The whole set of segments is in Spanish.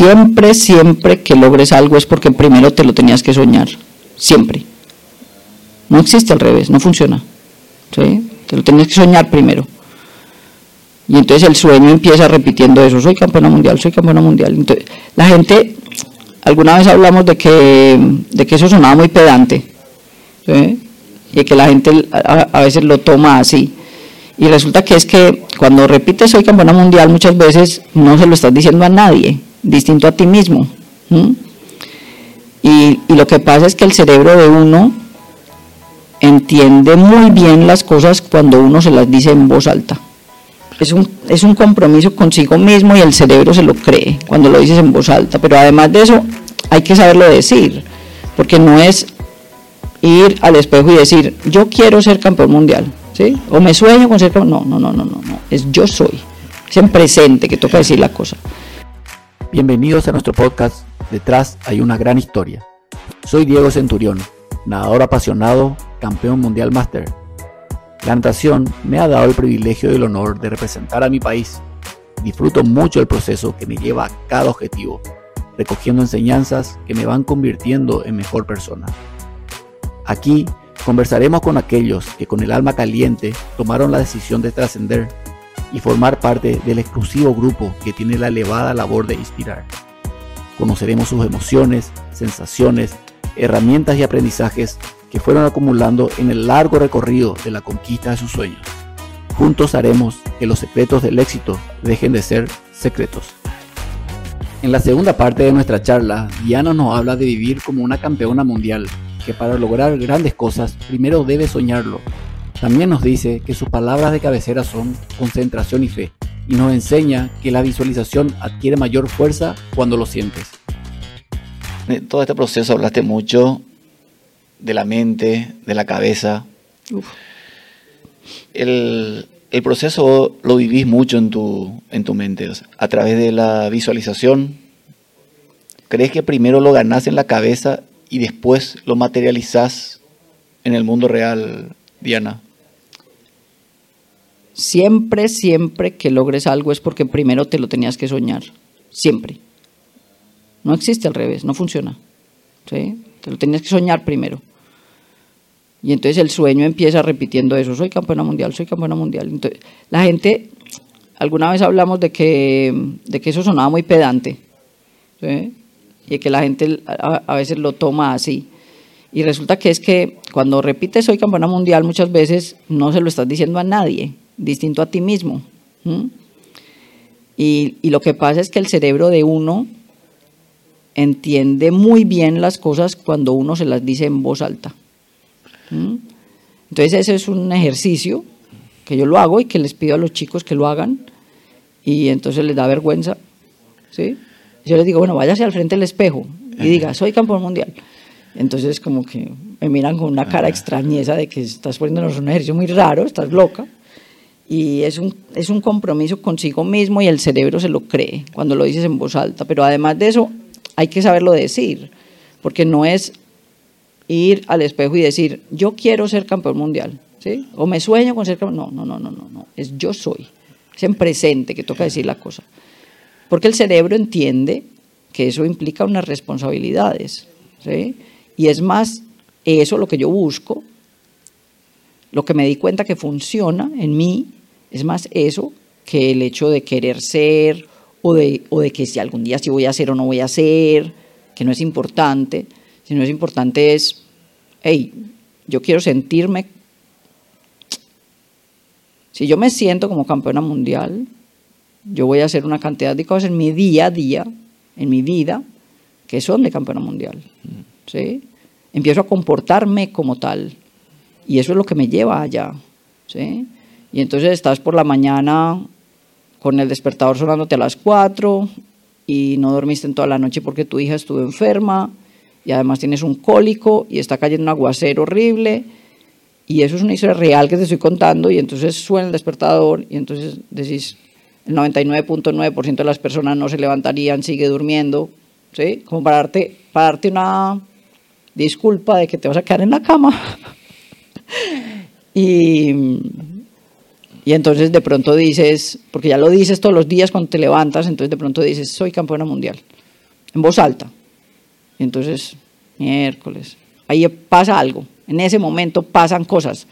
Siempre, siempre que logres algo es porque primero te lo tenías que soñar. Siempre. No existe al revés, no funciona. Te lo tenías que soñar primero. Y entonces el sueño empieza repitiendo eso, soy campeona mundial, soy campeona mundial. La gente, alguna vez hablamos de que, eso sonaba muy pedante, y que la gente a, veces lo toma así. Y resulta que es que cuando repites soy campeona mundial muchas veces no se lo estás diciendo a nadie, distinto a ti mismo. Y, lo que pasa es que el cerebro de uno entiende muy bien las cosas cuando uno se las dice en voz alta es un, es un compromiso consigo mismo y el cerebro se lo cree cuando lo dices en voz alta, pero además de eso hay que saberlo decir, porque no es ir al espejo y decir, yo quiero ser campeón mundial, ¿sí? O me sueño con ser campeón, no, no, no, no, no, no, es yo soy, es en presente que toca decir la cosa. Bienvenidos a nuestro podcast Detrás hay una gran historia. Soy Diego Centurión, nadador apasionado, campeón mundial máster la natación me ha dado el privilegio y el honor de representar a mi país. Disfruto mucho el proceso que me lleva a cada objetivo, recogiendo enseñanzas que me van convirtiendo en mejor persona. Aquí conversaremos con aquellos que con el alma caliente tomaron la decisión de trascender y formar parte del exclusivo grupo que tiene la elevada labor de inspirar. Conoceremos sus emociones, sensaciones, herramientas y aprendizajes que fueron acumulando en el largo recorrido de la conquista de sus sueños. Juntos haremos que los secretos del éxito dejen de ser secretos. En la segunda parte de nuestra charla, Diana nos habla de vivir como una campeona mundial, que para lograr grandes cosas primero debe soñarlo. También nos dice que sus palabras de cabecera son concentración y fe, y nos enseña que la visualización adquiere mayor fuerza cuando lo sientes. En todo este proceso hablaste mucho de la mente, de la cabeza. El, proceso lo vivís mucho en tu, en tu mente, a través de la visualización. ¿Crees que primero lo ganás en la cabeza y después lo materializás en el mundo real, Diana? Siempre, siempre que logres algo es porque primero te lo tenías que soñar. Siempre. No existe al revés, no funciona. Te lo tenías que soñar primero. Y entonces el sueño empieza repitiendo eso, soy campeona mundial, soy campeona mundial. La gente, alguna vez hablamos de que, de que eso sonaba muy pedante, y que la gente a, veces lo toma así. Y resulta que es que cuando repites soy campeona mundial muchas veces no se lo estás diciendo a nadie, distinto a ti mismo. Y, y lo que pasa es que el cerebro de uno entiende muy bien las cosas cuando uno se las dice en voz alta. Entonces ese es un ejercicio que yo lo hago y que les pido a los chicos que lo hagan y entonces les da vergüenza. ¿sí? Yo les digo, bueno, váyase al frente del espejo y diga, soy campeón mundial. Entonces como que me miran con una cara extrañeza de que estás poniéndonos un ejercicio muy raro, estás loca. Y es un, es un compromiso consigo mismo y el cerebro se lo cree cuando lo dices en voz alta. Pero además de eso, hay que saberlo decir, porque no es ir al espejo y decir, yo quiero ser campeón mundial, ¿sí? O me sueño con ser campeón. No, no, no, no, no, no. Es yo soy. Es en presente que toca decir la cosa. Porque el cerebro entiende que eso implica unas responsabilidades, ¿sí? Y es más eso lo que yo busco, lo que me di cuenta que funciona en mí, es más eso que el hecho de querer ser o de, o de que si algún día sí voy a ser o no voy a ser, que no es importante, sino es importante es, hey, yo quiero sentirme, si yo me siento como campeona mundial, yo voy a hacer una cantidad de cosas en mi día a día, en mi vida, que son de campeona mundial. ¿sí? Empiezo a comportarme como tal. Y eso es lo que me lleva allá. ¿sí? Y entonces estás por la mañana con el despertador sonándote a las 4 y no dormiste en toda la noche porque tu hija estuvo enferma y además tienes un cólico y está cayendo un aguacero horrible y eso es una historia real que te estoy contando y entonces suena el despertador y entonces decís, el 99.9% de las personas no se levantarían, sigue durmiendo, ¿sí? Como para darte, para darte una disculpa de que te vas a quedar en la cama. y, y entonces de pronto dices, porque ya lo dices todos los días cuando te levantas, entonces de pronto dices, soy campeona mundial. en voz alta. Y entonces, miércoles, ahí pasa algo, en ese momento pasan cosas.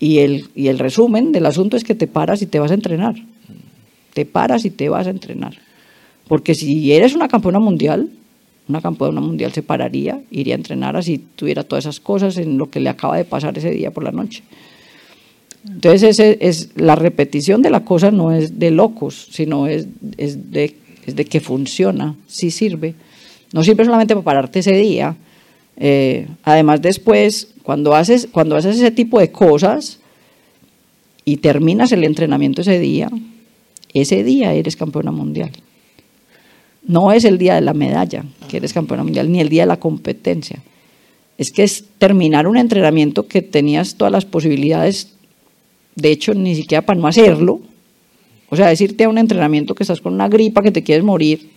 Y el, y el resumen del asunto es que te paras y te vas a entrenar. Te paras y te vas a entrenar. Porque si eres una campeona mundial, una campeona mundial se pararía, iría a entrenar así tuviera todas esas cosas en lo que le acaba de pasar ese día por la noche. Entonces es la repetición de la cosa no es de locos, sino es, es, de, es de que funciona, sí sirve. No sirve solamente para pararte ese día. Eh, además después, cuando haces, cuando haces ese tipo de cosas y terminas el entrenamiento ese día, ese día eres campeona mundial. No es el día de la medalla que eres campeona mundial, ni el día de la competencia. Es que es terminar un entrenamiento que tenías todas las posibilidades de hecho ni siquiera para no hacerlo, o sea, decirte a un entrenamiento que estás con una gripa, que te quieres morir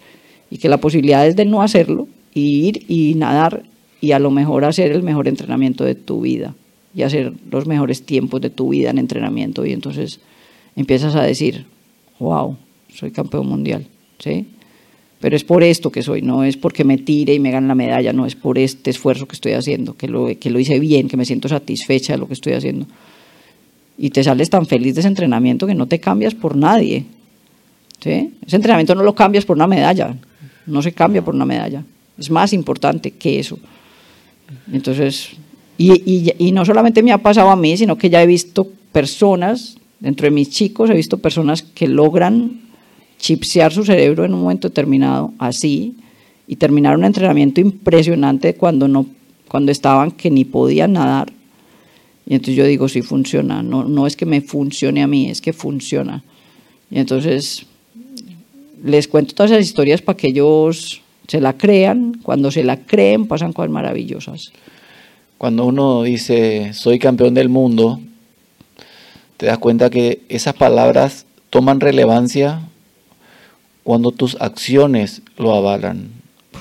y que la posibilidad es de no hacerlo, y ir y nadar y a lo mejor hacer el mejor entrenamiento de tu vida y hacer los mejores tiempos de tu vida en entrenamiento. Y entonces empiezas a decir, wow, soy campeón mundial, ¿sí? Pero es por esto que soy, no es porque me tire y me gane la medalla, no es por este esfuerzo que estoy haciendo, que lo, que lo hice bien, que me siento satisfecha de lo que estoy haciendo y te sales tan feliz de ese entrenamiento que no te cambias por nadie. ¿sí? Ese entrenamiento no lo cambias por una medalla, no se cambia por una medalla. Es más importante que eso. Entonces, y, no solamente me ha pasado a mí, sino que ya he visto personas, dentro de mis chicos, he visto personas que logran chipsear su cerebro en un momento determinado, así, y terminar un entrenamiento impresionante cuando, no, cuando estaban que ni podían nadar y entonces yo digo, sí funciona, no, no es que me funcione a mí, es que funciona. Y entonces les cuento todas esas historias para que ellos se la crean, cuando se la creen pasan cosas maravillosas. Cuando uno dice, soy campeón del mundo, te das cuenta que esas palabras toman relevancia cuando tus acciones lo avalan,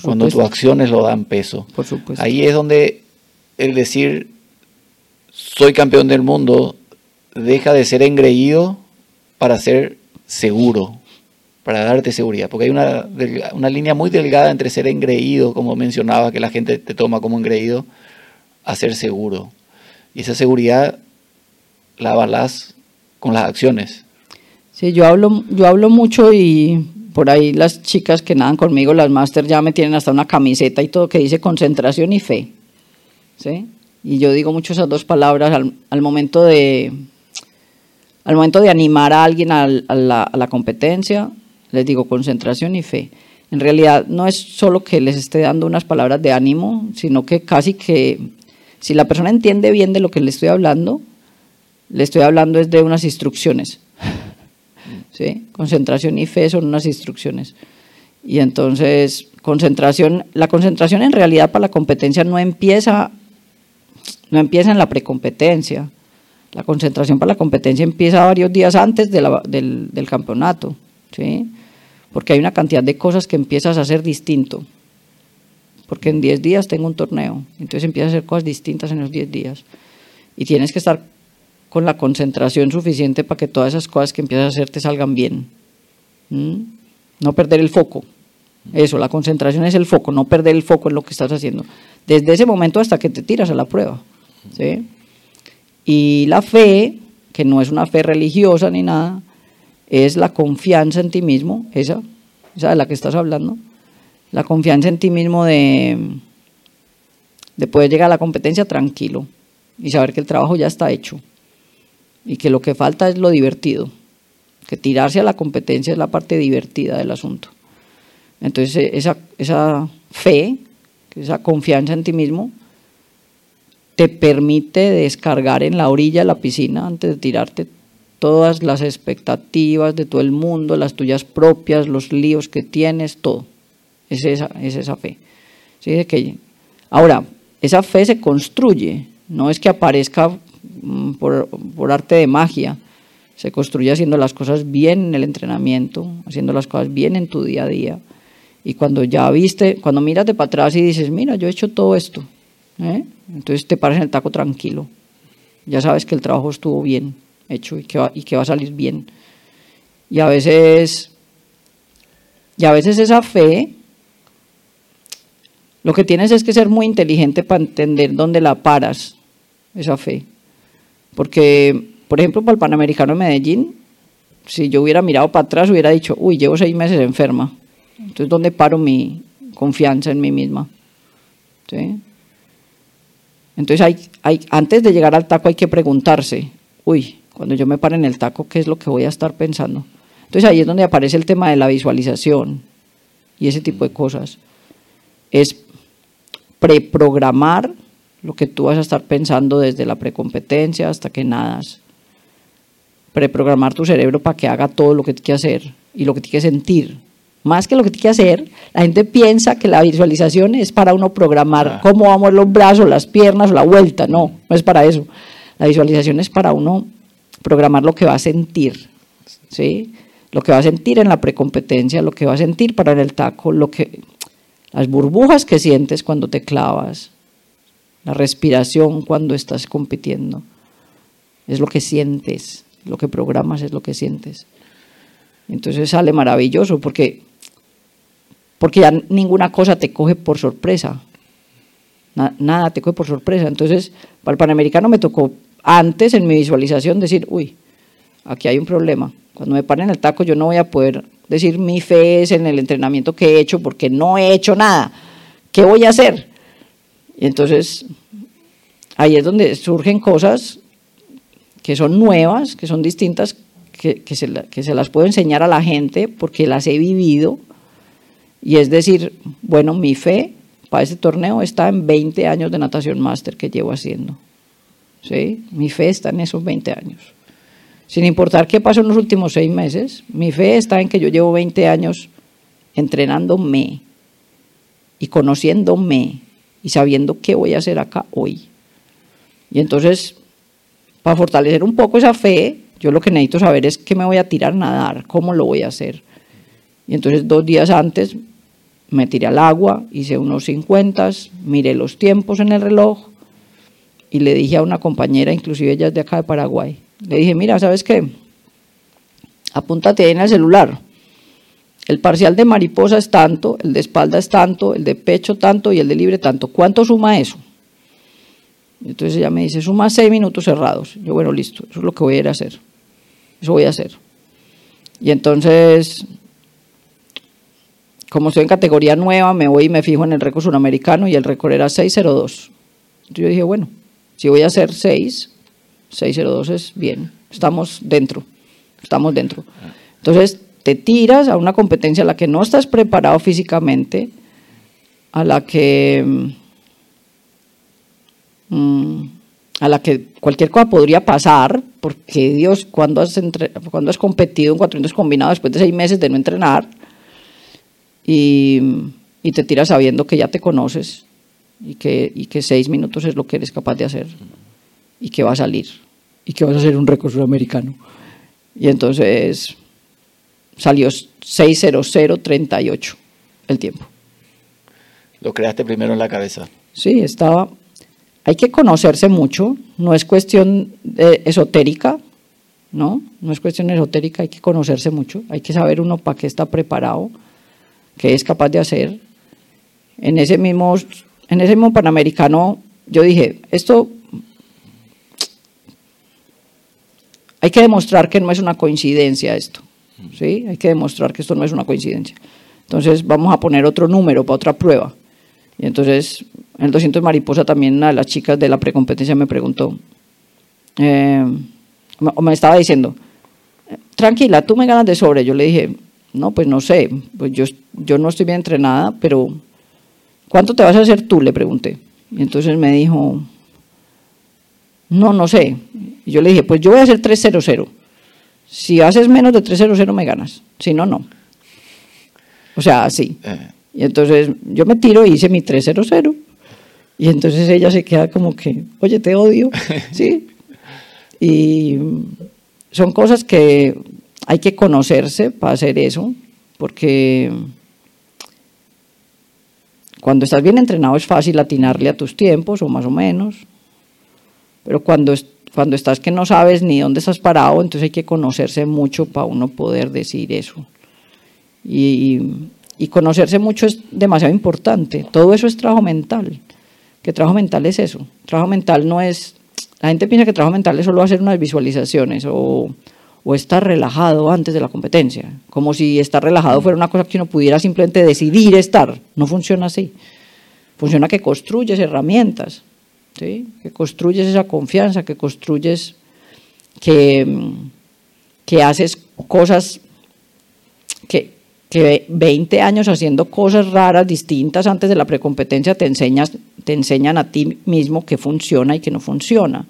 cuando tus acciones lo dan peso. Por supuesto. Ahí es donde el decir soy campeón del mundo deja de ser engreído para ser seguro, para darte seguridad. Porque hay una, una línea muy delgada entre ser engreído, como mencionaba, que la gente te toma como engreído, a ser seguro. Y esa seguridad la avalas con las acciones. Sí, yo hablo, yo hablo mucho y por ahí las chicas que nadan conmigo, las máster, ya me tienen hasta una camiseta y todo que dice concentración y fe. ¿Sí? Y yo digo mucho esas dos palabras al, momento, de, al momento de animar a alguien a, la, a la competencia, les digo concentración y fe. En realidad no es solo que les esté dando unas palabras de ánimo, sino que casi que si la persona entiende bien de lo que le estoy hablando, le estoy hablando es de unas instrucciones. ¿Sí? Concentración y fe son unas instrucciones. Y entonces, concentración, la concentración en realidad para la competencia no empieza no empieza en la precompetencia. La concentración para la competencia empieza varios días antes del, campeonato, ¿sí? porque hay una cantidad de cosas que empiezas a hacer distinto. Porque en 10 días tengo un torneo, entonces empiezas a hacer cosas distintas en los 10 días. Y tienes que estar con la concentración suficiente para que todas esas cosas que empiezas a hacer te salgan bien. No perder el foco. Eso, la concentración es el foco, no perder el foco en lo que estás haciendo. Desde ese momento hasta que te tiras a la prueba. ¿Sí? Y la fe, que no es una fe religiosa ni nada, es la confianza en ti mismo, esa, esa de la que estás hablando, la confianza en ti mismo de, de poder llegar a la competencia tranquilo y saber que el trabajo ya está hecho y que lo que falta es lo divertido, que tirarse a la competencia es la parte divertida del asunto. Entonces esa, esa fe, esa confianza en ti mismo, te permite descargar en la orilla de la piscina antes de tirarte todas las expectativas de todo el mundo, las tuyas propias, los líos que tienes, todo. Es esa, es esa fe. ¿Sí? Que, ahora, esa fe se construye, no es que aparezca mm, por, por arte de magia, se construye haciendo las cosas bien en el entrenamiento, haciendo las cosas bien en tu día a día. Y cuando ya viste, cuando miras de para atrás y dices, mira, yo he hecho todo esto, ¿eh? Entonces te paras en el taco tranquilo. Ya sabes que el trabajo estuvo bien hecho y que va, y que va a salir bien. Y a veces, y a veces esa fe Lo que tienes es que ser muy inteligente para entender dónde la paras, esa fe. Porque, por ejemplo, para el Panamericano de Medellín, si yo hubiera mirado para atrás, hubiera dicho, uy, llevo seis meses enferma. Entonces, ¿dónde paro mi confianza en mí misma? ¿Sí? Entonces, hay, hay, antes de llegar al taco hay que preguntarse, uy, cuando yo me pare en el taco, ¿qué es lo que voy a estar pensando? Entonces, ahí es donde aparece el tema de la visualización y ese tipo de cosas. Es preprogramar lo que tú vas a estar pensando desde la precompetencia hasta que nadas. Preprogramar tu cerebro para que haga todo lo que tiene que hacer y lo que tiene que sentir. Más que lo que tiene que hacer, la gente piensa que la visualización es para uno programar Ah. cómo vamos los brazos, las piernas o la vuelta. No, no es para eso. La visualización es para uno programar lo que va a sentir. ¿sí? Lo que va a sentir en la precompetencia, lo que va a sentir para en el taco, lo que, las burbujas que sientes cuando te clavas, la respiración cuando estás compitiendo. Es lo que sientes, lo que programas es lo que sientes. Entonces sale maravilloso porque, porque ya ninguna cosa te coge por sorpresa. Na- nada te coge por sorpresa. Entonces, para el Panamericano me tocó antes en mi visualización decir, uy, aquí hay un problema. Cuando me paren el taco yo no voy a poder decir mi fe es en el entrenamiento que he hecho porque no he hecho nada. ¿Qué voy a hacer? Y entonces ahí es donde surgen cosas que son nuevas, que son distintas, que se las puedo enseñar a la gente porque las he vivido. Y es decir, bueno, mi fe para este torneo está en 20 años de natación máster que llevo haciendo. ¿Sí? Mi fe está en esos 20 años. Sin importar qué pasó en los últimos seis meses, mi fe está en que yo llevo 20 años entrenándome y conociéndome y sabiendo qué voy a hacer acá hoy. Y entonces, para fortalecer un poco esa fe, yo lo que necesito saber es qué me voy a tirar a nadar, cómo lo voy a hacer. Y entonces dos días antes me tiré al agua, hice unos 50, miré los tiempos en el reloj y le dije a una compañera, inclusive ella es de acá de Paraguay, le dije, mira, ¿sabes qué? Apúntate ahí en el celular. El parcial de mariposa es tanto, el de espalda es tanto, el de pecho tanto y el de libre tanto. ¿Cuánto suma eso? Entonces ella me dice, suma seis minutos cerrados. Yo, bueno, listo, eso es lo que voy a ir a hacer. Eso voy a hacer. Y entonces, como estoy en categoría nueva, me voy y me fijo en el récord suramericano y el récord era 602. Entonces yo dije, bueno, si voy a hacer 6, 602 es bien, estamos dentro, estamos dentro. Entonces te tiras a una competencia a la que no estás preparado físicamente, a la que mm, a la que cualquier cosa podría pasar, porque Dios, cuando has, entre- cuando has competido en 400 combinados después de seis meses de no entrenar, y, y te tiras sabiendo que ya te conoces y que, y que seis minutos es lo que eres capaz de hacer y que va a salir y que vas a hacer un récord sudamericano. Y entonces salió 6.0038 el tiempo. Lo creaste primero en la cabeza. Sí, estaba. Hay que conocerse mucho, no es cuestión eh, esotérica, ¿no? No es cuestión esotérica, hay que conocerse mucho, hay que saber uno para qué está preparado, qué es capaz de hacer. En ese mismo, en ese mismo Panamericano, yo dije, esto hay que demostrar que no es una coincidencia esto, ¿sí? Hay que demostrar que esto no es una coincidencia. Entonces vamos a poner otro número para otra prueba. Y entonces en el 200 mariposa también una de las chicas de la precompetencia me preguntó, eh, me estaba diciendo, tranquila, tú me ganas de sobre. Yo le dije, no, pues no sé, pues yo, yo no estoy bien entrenada, pero ¿cuánto te vas a hacer tú? Le pregunté. Y entonces me dijo, no, no sé. Y yo le dije, pues yo voy a hacer 300. Si haces menos de 300 me ganas, si no, no. O sea, así. Eh, Y entonces yo me tiro y hice mi 300. Y entonces ella se queda como que, oye, te odio. ¿Sí? Y son cosas que hay que conocerse para hacer eso, porque cuando estás bien entrenado es fácil atinarle a tus tiempos, o más o menos. Pero cuando, cuando estás que no sabes ni dónde estás parado, entonces hay que conocerse mucho para uno poder decir eso. Y, y conocerse mucho es demasiado importante. Todo eso es trabajo mental. ¿Qué trabajo mental es eso? Trabajo mental no es... La gente piensa que trabajo mental es solo hacer unas visualizaciones o, o estar relajado antes de la competencia, como si estar relajado fuera una cosa que uno pudiera simplemente decidir estar. No funciona así. Funciona que construyes herramientas, ¿sí? que construyes esa confianza, que construyes, que, que haces cosas que, que 20 años haciendo cosas raras, distintas antes de la precompetencia, te, enseñas, te enseñan a ti mismo qué funciona y qué no funciona.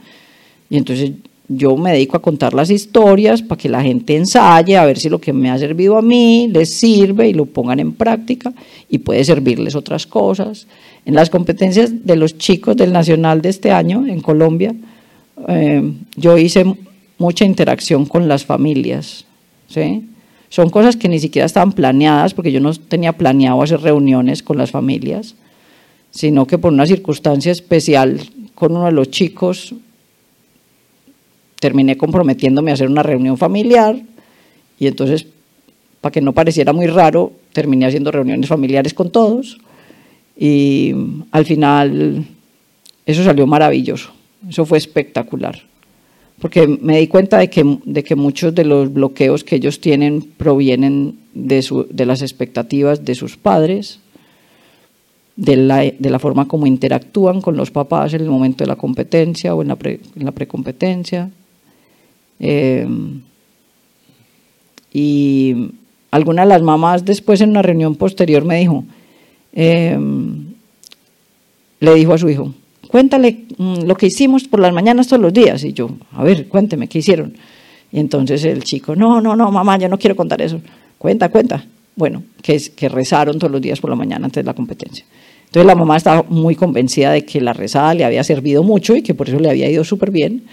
Y entonces yo me dedico a contar las historias para que la gente ensaye, a ver si lo que me ha servido a mí les sirve y lo pongan en práctica y puede servirles otras cosas. En las competencias de los chicos del Nacional de este año en Colombia, eh, yo hice mucha interacción con las familias. ¿sí? Son cosas que ni siquiera estaban planeadas, porque yo no tenía planeado hacer reuniones con las familias, sino que por una circunstancia especial con uno de los chicos terminé comprometiéndome a hacer una reunión familiar y entonces, para que no pareciera muy raro, terminé haciendo reuniones familiares con todos y al final eso salió maravilloso, eso fue espectacular porque me di cuenta de que, de que muchos de los bloqueos que ellos tienen provienen de, su, de las expectativas de sus padres, de la, de la, forma como interactúan con los papás en el momento de la competencia o en la, pre, en la precompetencia. Eh, y alguna de las mamás después en una reunión posterior me dijo, eh, le dijo a su hijo, cuéntale mm, lo que hicimos por las mañanas todos los días. Y yo, a ver, cuénteme, ¿qué hicieron? Y entonces el chico, no, no, no, mamá, yo no quiero contar eso. Cuenta, cuenta. Bueno, que, que rezaron todos los días por la mañana antes de la competencia. Entonces la mamá estaba muy convencida de que la rezada le había servido mucho y que por eso le había ido súper bien.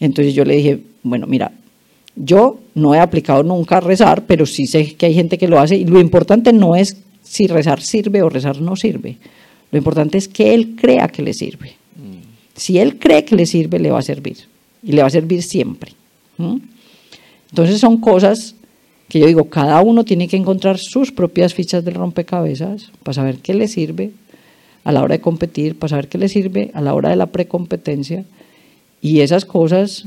Entonces yo le dije, bueno, mira, yo no he aplicado nunca rezar, pero sí sé que hay gente que lo hace y lo importante no es si rezar sirve o rezar no sirve. Lo importante es que él crea que le sirve. Si él cree que le sirve, le va a servir. Y le va a servir siempre. Entonces son cosas que yo digo, cada uno tiene que encontrar sus propias fichas del rompecabezas para saber qué le sirve a la hora de competir, para saber qué le sirve a la hora de la precompetencia. Y esas cosas,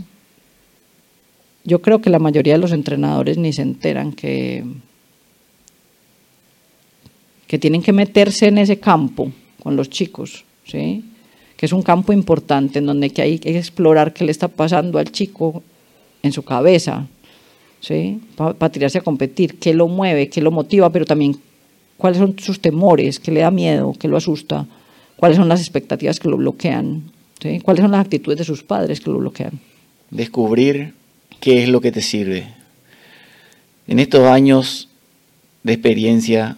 yo creo que la mayoría de los entrenadores ni se enteran que, que tienen que meterse en ese campo con los chicos, ¿sí? que es un campo importante en donde hay que explorar qué le está pasando al chico en su cabeza, ¿sí? para tirarse a competir, qué lo mueve, qué lo motiva, pero también cuáles son sus temores, qué le da miedo, qué lo asusta, cuáles son las expectativas que lo bloquean, ¿sí? cuáles son las actitudes de sus padres que lo bloquean. Descubrir qué es lo que te sirve. En estos años de experiencia,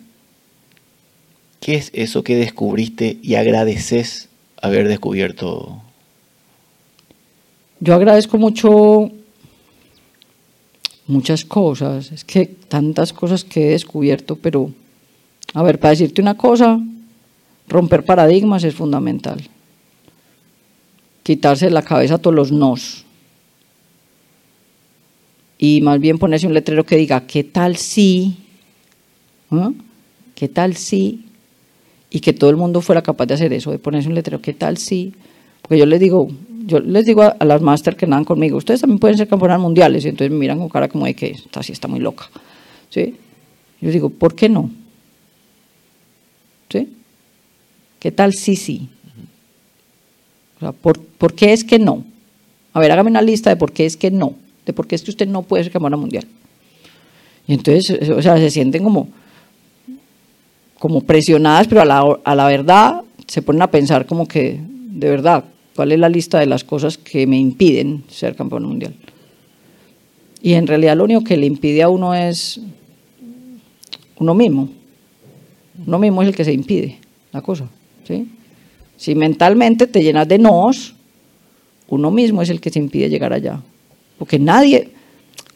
¿qué es eso que descubriste y agradeces haber descubierto? Yo agradezco mucho muchas cosas, es que tantas cosas que he descubierto, pero a ver, para decirte una cosa, romper paradigmas es fundamental. Quitarse de la cabeza todos los nos. Y más bien ponerse un letrero que diga, ¿qué tal si? ¿Ah? ¿Qué tal si? y que todo el mundo fuera capaz de hacer eso, de ponerse un letrero, ¿qué tal si? Porque yo les digo, yo les digo a, las máster que nadan conmigo, ustedes también pueden ser campeonas mundiales, y entonces me miran con cara como de que esta sí está muy loca. ¿Sí? Yo digo, ¿por qué no? ¿Sí? ¿Qué tal si sí? Sea, ¿por, ¿por qué es que no? A ver, hágame una lista de por qué es que no, de por qué es que usted no puede ser campeona mundial. Y entonces, o sea, se sienten como, como presionadas, pero a la, a la verdad se ponen a pensar como que, de verdad, ¿cuál es la lista de las cosas que me impiden ser campeón mundial? Y en realidad lo único que le impide a uno es uno mismo. Uno mismo es el que se impide la cosa. ¿sí? Si mentalmente te llenas de nos, uno mismo es el que se impide llegar allá. Porque nadie,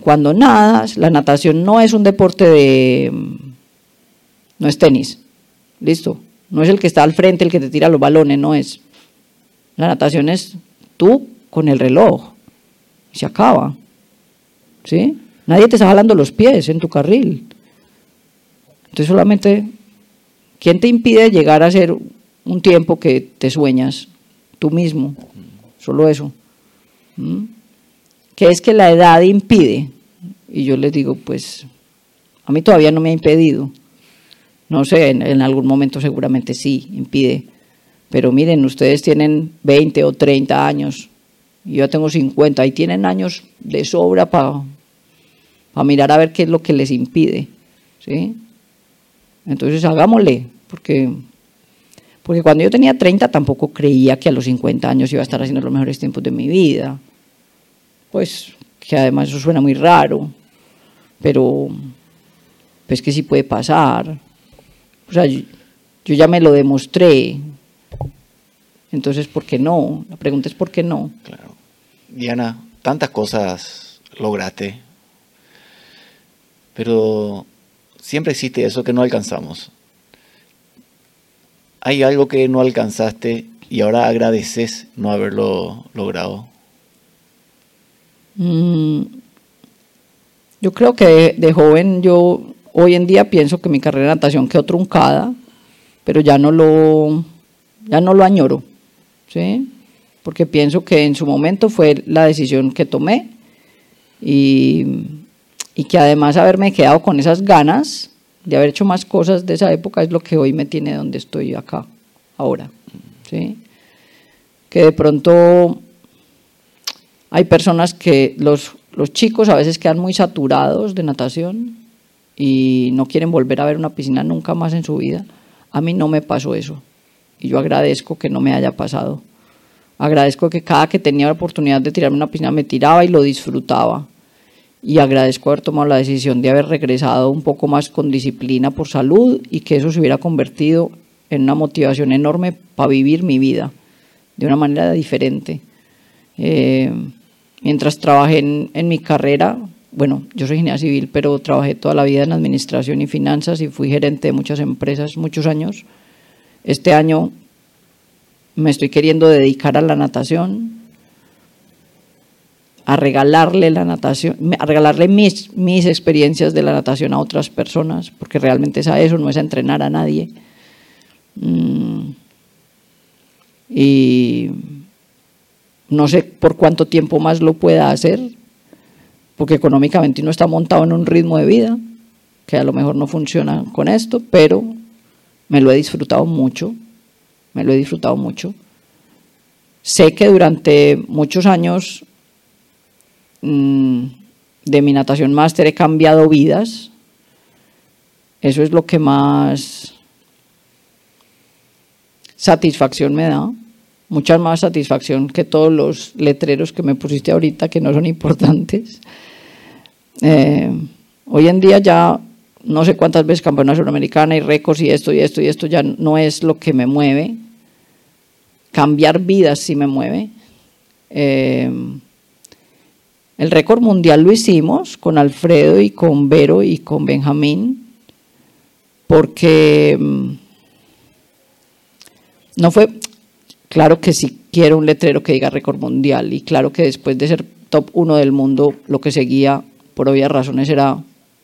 cuando nadas, la natación no es un deporte de no es tenis. Listo. No es el que está al frente el que te tira los balones, no es. La natación es tú con el reloj. Se acaba. ¿Sí? Nadie te está jalando los pies en tu carril. Entonces solamente ¿Quién te impide llegar a ser un tiempo que te sueñas tú mismo? Solo eso. ¿Qué es que la edad impide? Y yo les digo, pues a mí todavía no me ha impedido. No sé, en, en algún momento seguramente sí, impide. Pero miren, ustedes tienen 20 o 30 años, y yo tengo 50, y tienen años de sobra para mirar a ver qué es lo que les impide. ¿sí? Entonces hagámosle, porque, porque cuando yo tenía 30 tampoco creía que a los 50 años iba a estar haciendo los mejores tiempos de mi vida. Pues que además eso suena muy raro, pero pues que sí puede pasar. O sea, yo, ya me lo demostré. Entonces, ¿por qué no? La pregunta es ¿por qué no? Claro. Diana, tantas cosas lograste, pero siempre existe eso que no alcanzamos. ¿Hay algo que no alcanzaste y ahora agradeces no haberlo logrado? Mm, yo creo que de, de joven yo hoy en día pienso que mi carrera de natación quedó truncada, pero ya no lo, ya no lo añoro, ¿sí? porque pienso que en su momento fue la decisión que tomé y, y que además haberme quedado con esas ganas de haber hecho más cosas de esa época es lo que hoy me tiene donde estoy acá, ahora. ¿sí? Que de pronto hay personas que los, los chicos a veces quedan muy saturados de natación y no quieren volver a ver una piscina nunca más en su vida. A mí no me pasó eso y yo agradezco que no me haya pasado. Agradezco que cada que tenía la oportunidad de tirarme una piscina me tiraba y lo disfrutaba. Y agradezco haber tomado la decisión de haber regresado un poco más con disciplina por salud y que eso se hubiera convertido en una motivación enorme para vivir mi vida de una manera diferente. Eh, mientras trabajé en, en mi carrera, bueno, yo soy ingeniera civil, pero trabajé toda la vida en administración y finanzas y fui gerente de muchas empresas muchos años. Este año me estoy queriendo dedicar a la natación, a regalarle la natación, a regalarle mis, mis experiencias de la natación a otras personas, porque realmente es a eso, no es a entrenar a nadie. Mm. Y no sé por cuánto tiempo más lo pueda hacer, porque económicamente no está montado en un ritmo de vida, que a lo mejor no funciona con esto, pero me lo he disfrutado mucho, me lo he disfrutado mucho. Sé que durante muchos años de mi natación máster he cambiado vidas. Eso es lo que más satisfacción me da. Mucha más satisfacción que todos los letreros que me pusiste ahorita, que no son importantes. Eh, hoy en día ya no sé cuántas veces campeona sudamericana y récords y esto y esto y esto ya no es lo que me mueve. Cambiar vidas sí me mueve. Eh, el récord mundial lo hicimos con Alfredo y con Vero y con Benjamín, porque mm, no fue, claro que sí quiero un letrero que diga récord mundial y claro que después de ser top uno del mundo, lo que seguía por obvias razones era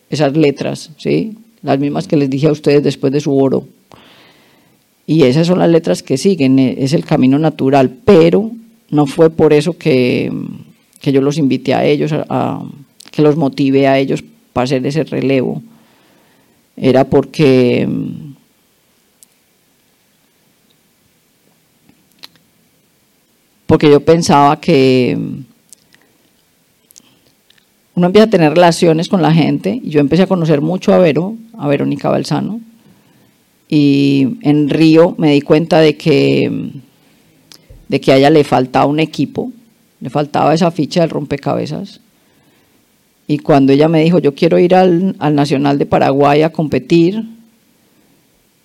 esas letras, ¿sí? las mismas que les dije a ustedes después de su oro. Y esas son las letras que siguen, e, es el camino natural, pero no fue por eso que, que yo los invité a ellos, que los motivé a ellos para hacer ese relevo. Era porque porque yo pensaba que uno empieza a tener relaciones con la gente. Y yo empecé a conocer mucho a Vero, a Verónica Balsano. Y en Río me di cuenta de que, de que a ella le faltaba un equipo, le faltaba esa ficha del rompecabezas. Y cuando ella me dijo, yo quiero ir al, al Nacional de Paraguay a competir,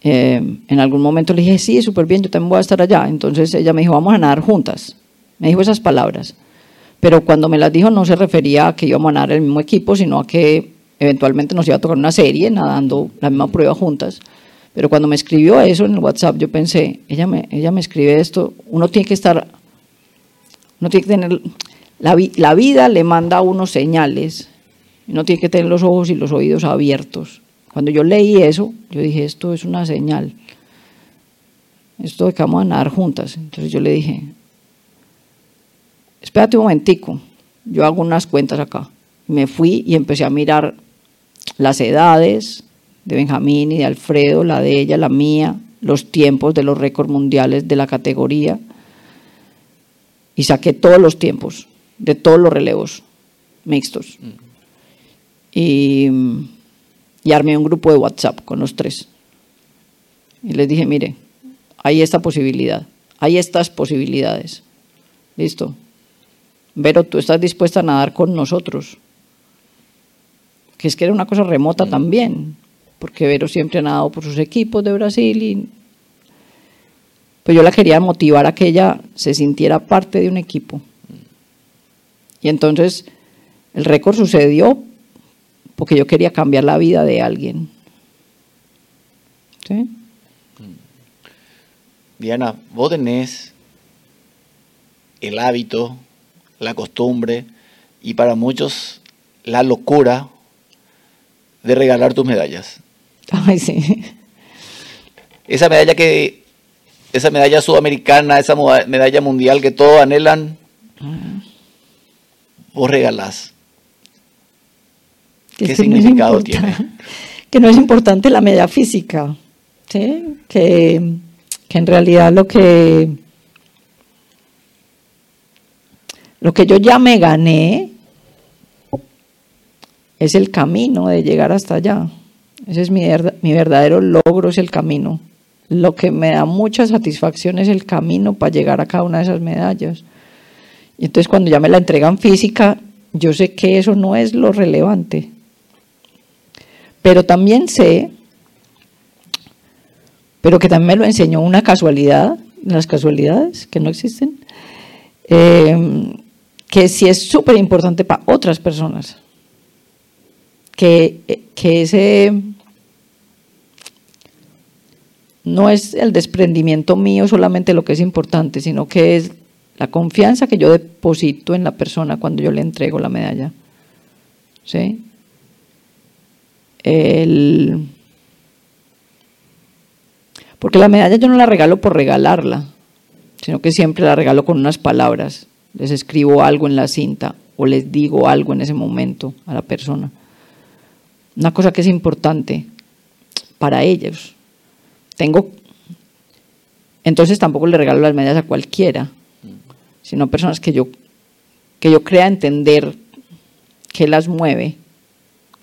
eh, en algún momento le dije, sí, súper bien, yo también voy a estar allá. Entonces ella me dijo, vamos a nadar juntas. Me dijo esas palabras pero cuando me las dijo no se refería a que íbamos a nadar el mismo equipo, sino a que eventualmente nos iba a tocar una serie nadando la misma prueba juntas. Pero cuando me escribió eso en el WhatsApp, yo pensé, ella me, ella me escribe esto, uno tiene que estar, uno tiene que tener, la, vida le manda a uno señales, uno tiene que tener los ojos y los oídos abiertos Cuando yo leí eso, yo dije, esto es una señal. Esto de que vamos a nadar juntas. Entonces yo le dije, espérate un momentico, yo hago unas cuentas acá. Me fui y empecé a mirar las edades de Benjamín y de Alfredo, la de ella, la mía, los tiempos de los récords mundiales de la categoría. Y saqué todos los tiempos de todos los relevos mixtos. Y, y armé un grupo de WhatsApp con los tres. Y les dije, mire, hay esta posibilidad, hay estas posibilidades. Listo. Vero, tú estás dispuesta a nadar con nosotros. Que es que era una cosa remota también, porque Vero siempre ha nadado por sus equipos de Brasil y pues yo la quería motivar a que ella se sintiera parte de un equipo. Y entonces el récord sucedió porque yo quería cambiar la vida de alguien. ¿Sí? Diana, vos tenés el hábito, la costumbre y para muchos la locura de regalar tus medallas. Ay, sí. Esa medalla que, esa medalla sudamericana, esa medalla mundial que todos anhelan, vos regalás. ¿Qué significado tiene? Que no es importante la medalla física, ¿sí? que, que en realidad lo que lo que yo ya me gané es el camino de llegar hasta allá. Ese es mi, mi verdadero logro, es el camino. Lo que me da mucha satisfacción es el camino para llegar a cada una de esas medallas. Y entonces cuando ya me la entregan física, yo sé que eso no es lo relevante. Pero también sé, pero que también me lo enseñó una casualidad, las casualidades que no existen, eh, que sí es súper importante para otras personas. Que, que ese no es el desprendimiento mío solamente lo que es importante, sino que es la confianza que yo deposito en la persona cuando yo le entrego la medalla. ¿Sí? El... Porque la medalla yo no la regalo por regalarla, sino que siempre la regalo con unas palabras. Les escribo algo en la cinta o les digo algo en ese momento a la persona. Una cosa que es importante para ellos. Tengo entonces tampoco le regalo las medallas a cualquiera, sino personas que yo, que yo crea entender qué las mueve,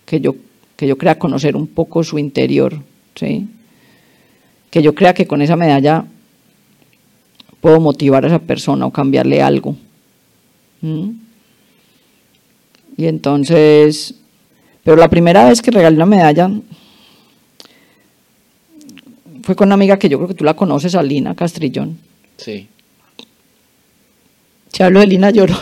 que yo, que yo crea conocer un poco su interior, ¿sí? que yo crea que con esa medalla puedo motivar a esa persona o cambiarle algo. Y entonces, pero la primera vez que regalé una medalla fue con una amiga que yo creo que tú la conoces, Alina Castrillón. Sí. Si hablo de Lina lloro.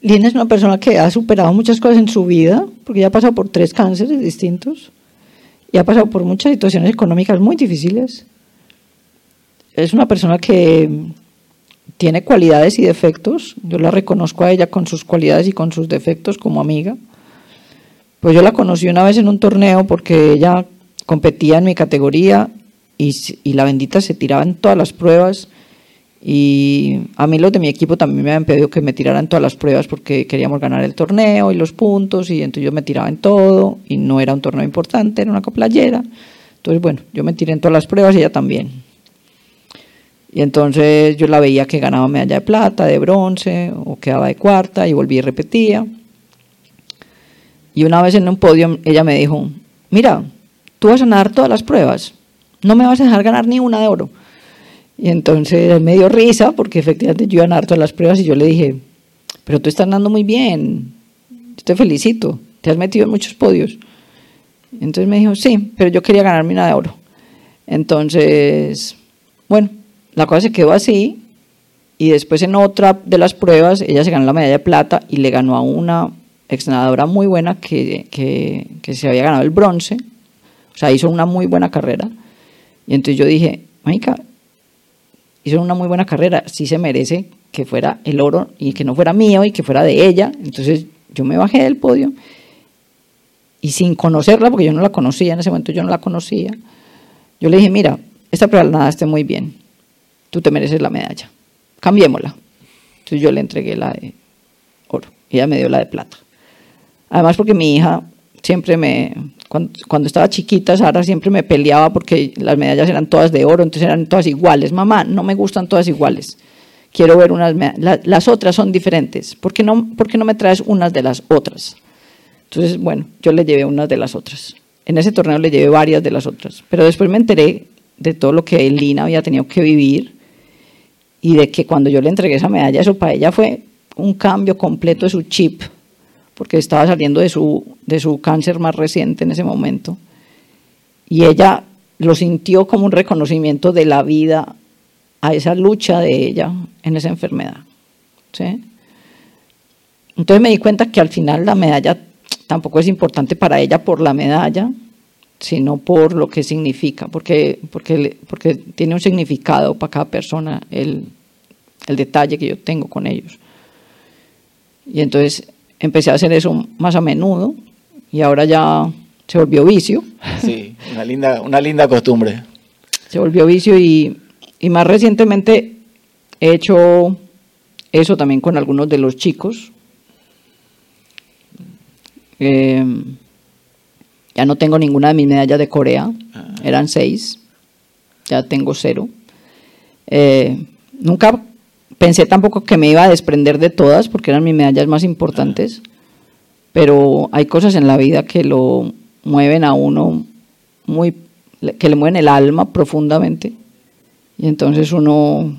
Lina es una persona que ha superado muchas cosas en su vida, porque ya ha pasado por tres cánceres distintos y ha pasado por muchas situaciones económicas muy difíciles. Es una persona que tiene cualidades y defectos. Yo la reconozco a ella con sus cualidades y con sus defectos como amiga. Pues yo la conocí una vez en un torneo porque ella competía en mi categoría y, la bendita se tiraba en todas las pruebas y a mí los de mi equipo también me habían pedido que me tirara en todas las pruebas porque queríamos ganar el torneo y los puntos y entonces yo me tiraba en todo y no era un torneo importante, era una coplayera. Entonces, bueno, yo me tiré en todas las pruebas y ella también. Y entonces yo la veía que ganaba medalla de plata, de bronce o quedaba de cuarta y volví y repetía. Y una vez en un podio ella me dijo, mira, tú vas a nadar todas las pruebas, no me vas a dejar ganar ni una de oro. Y entonces me dio risa porque efectivamente yo iba a nadar todas las pruebas y yo le dije, pero tú estás nadando muy bien, te felicito, te has metido en muchos podios. Entonces me dijo, sí, pero yo quería ganarme una de oro. Entonces, bueno, la cosa se quedó así y después en otra de las pruebas ella se ganó la medalla de plata y le ganó a una ex nadadora muy buena que, que, se había ganado el bronce, o sea, hizo una muy buena carrera. Y entonces yo dije, Mónica, hizo una muy buena carrera, sí se merece que fuera el oro y que no fuera mío y que fuera de ella. Entonces yo me bajé del podio y sin conocerla, porque yo no la conocía, en ese momento yo no la conocía, yo le dije, mira, esta prueba nada esté muy bien, tú te mereces la medalla, cambiémosla. Entonces yo le entregué la de oro ella me dio la de plata. Además porque mi hija siempre me, cuando, estaba chiquita, Sara siempre me peleaba porque las medallas eran todas de oro, entonces eran todas iguales. Mamá, no me gustan todas iguales. Quiero ver unas medallas. las otras son diferentes. ¿Por qué, no, ¿Por qué no me traes unas de las otras? Entonces, bueno, yo le llevé unas de las otras. En ese torneo le llevé varias de las otras. Pero después me enteré de todo lo que Lina había tenido que vivir y de que cuando yo le entregué esa medalla, eso para ella fue un cambio completo de su chip porque estaba saliendo de su, de su cáncer más reciente en ese momento. Y ella lo sintió como un reconocimiento de la vida a esa lucha de ella en esa enfermedad. ¿sí? Entonces me di cuenta que al final la medalla tampoco es importante para ella por la medalla, sino por lo que significa, porque, porque, porque tiene un significado para cada persona el, el detalle que yo tengo con ellos. Y entonces empecé a hacer eso más a menudo y ahora ya se volvió vicio. Sí, una linda, una linda costumbre. Se volvió vicio y, más recientemente he hecho eso también con algunos de los chicos. Eh, ya no tengo ninguna de mis medallas de Corea, ah. eran seis, ya tengo cero. Eh, nunca Pensé tampoco que me iba a desprender de todas porque eran mis medallas más importantes, pero hay cosas en la vida que lo mueven a uno muy, que le mueven el alma profundamente y entonces uno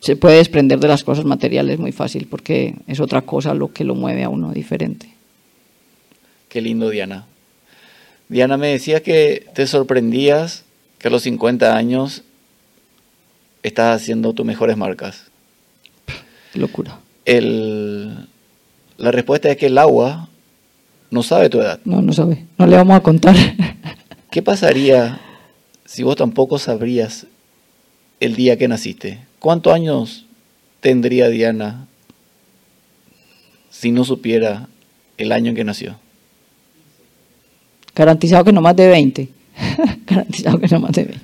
se puede desprender de las cosas materiales muy fácil porque es otra cosa lo que lo mueve a uno diferente. Qué lindo, Diana. Diana, me decía que te sorprendías que a los 50 años estás haciendo tus mejores marcas. locura. la respuesta es que el agua no sabe tu edad. No, no sabe. No le vamos a contar. ¿Qué pasaría si vos tampoco sabrías el día que naciste? ¿Cuántos años tendría Diana si no supiera el año en que nació? Garantizado que no más de 20. Garantizado que no más de 20.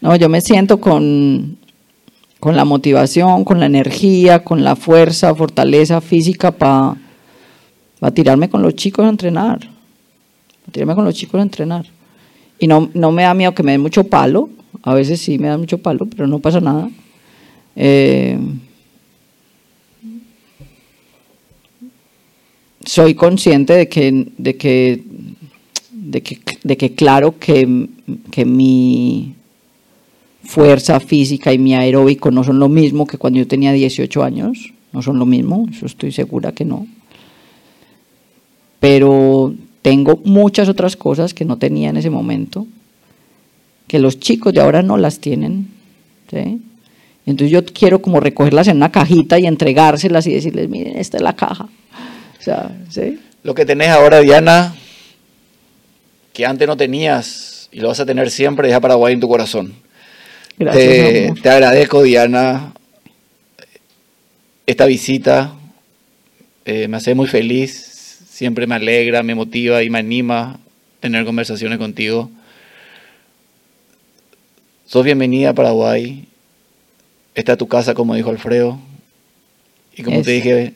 No, yo me siento con, con la motivación, con la energía, con la fuerza, fortaleza física para tirarme con los chicos a entrenar. Tirarme con los chicos a entrenar. Y no, no me da miedo que me den mucho palo. A veces sí me da mucho palo, pero no pasa nada. Eh, soy consciente de que, de que, de que, de que claro que, que mi fuerza física y mi aeróbico no son lo mismo que cuando yo tenía 18 años, no son lo mismo, eso estoy segura que no. Pero tengo muchas otras cosas que no tenía en ese momento, que los chicos de ahora no las tienen. Entonces yo quiero como recogerlas en una cajita y entregárselas y decirles, miren, esta es la caja. Lo que tenés ahora, Diana, que antes no tenías y lo vas a tener siempre, deja Paraguay en tu corazón te, agradezco, Diana, esta visita. Eh, me hace muy feliz, siempre me alegra, me motiva y me anima tener conversaciones contigo. Sos bienvenida a Paraguay. Esta es tu casa, como dijo Alfredo. Y como te dije,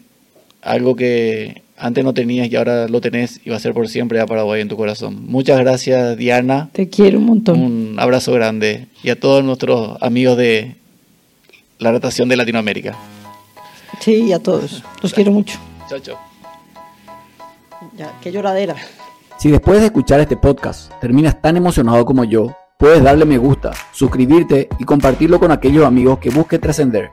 algo que antes no tenías y ahora lo tenés y va a ser por siempre a Paraguay en tu corazón. Muchas gracias, Diana. Te quiero un montón. Un abrazo grande y a todos nuestros amigos de la natación de Latinoamérica. Sí, a todos. Los quiero mucho. Chao, chao. Ya, qué lloradera. Si después de escuchar este podcast terminas tan emocionado como yo, puedes darle me gusta, suscribirte y compartirlo con aquellos amigos que busquen trascender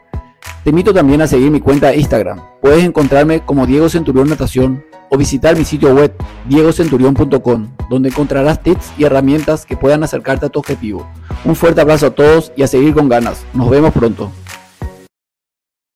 te invito también a seguir mi cuenta de Instagram. Puedes encontrarme como Diego Centurión Natación o visitar mi sitio web diegocenturión.com, donde encontrarás tips y herramientas que puedan acercarte a tu objetivo. Un fuerte abrazo a todos y a seguir con ganas. Nos vemos pronto.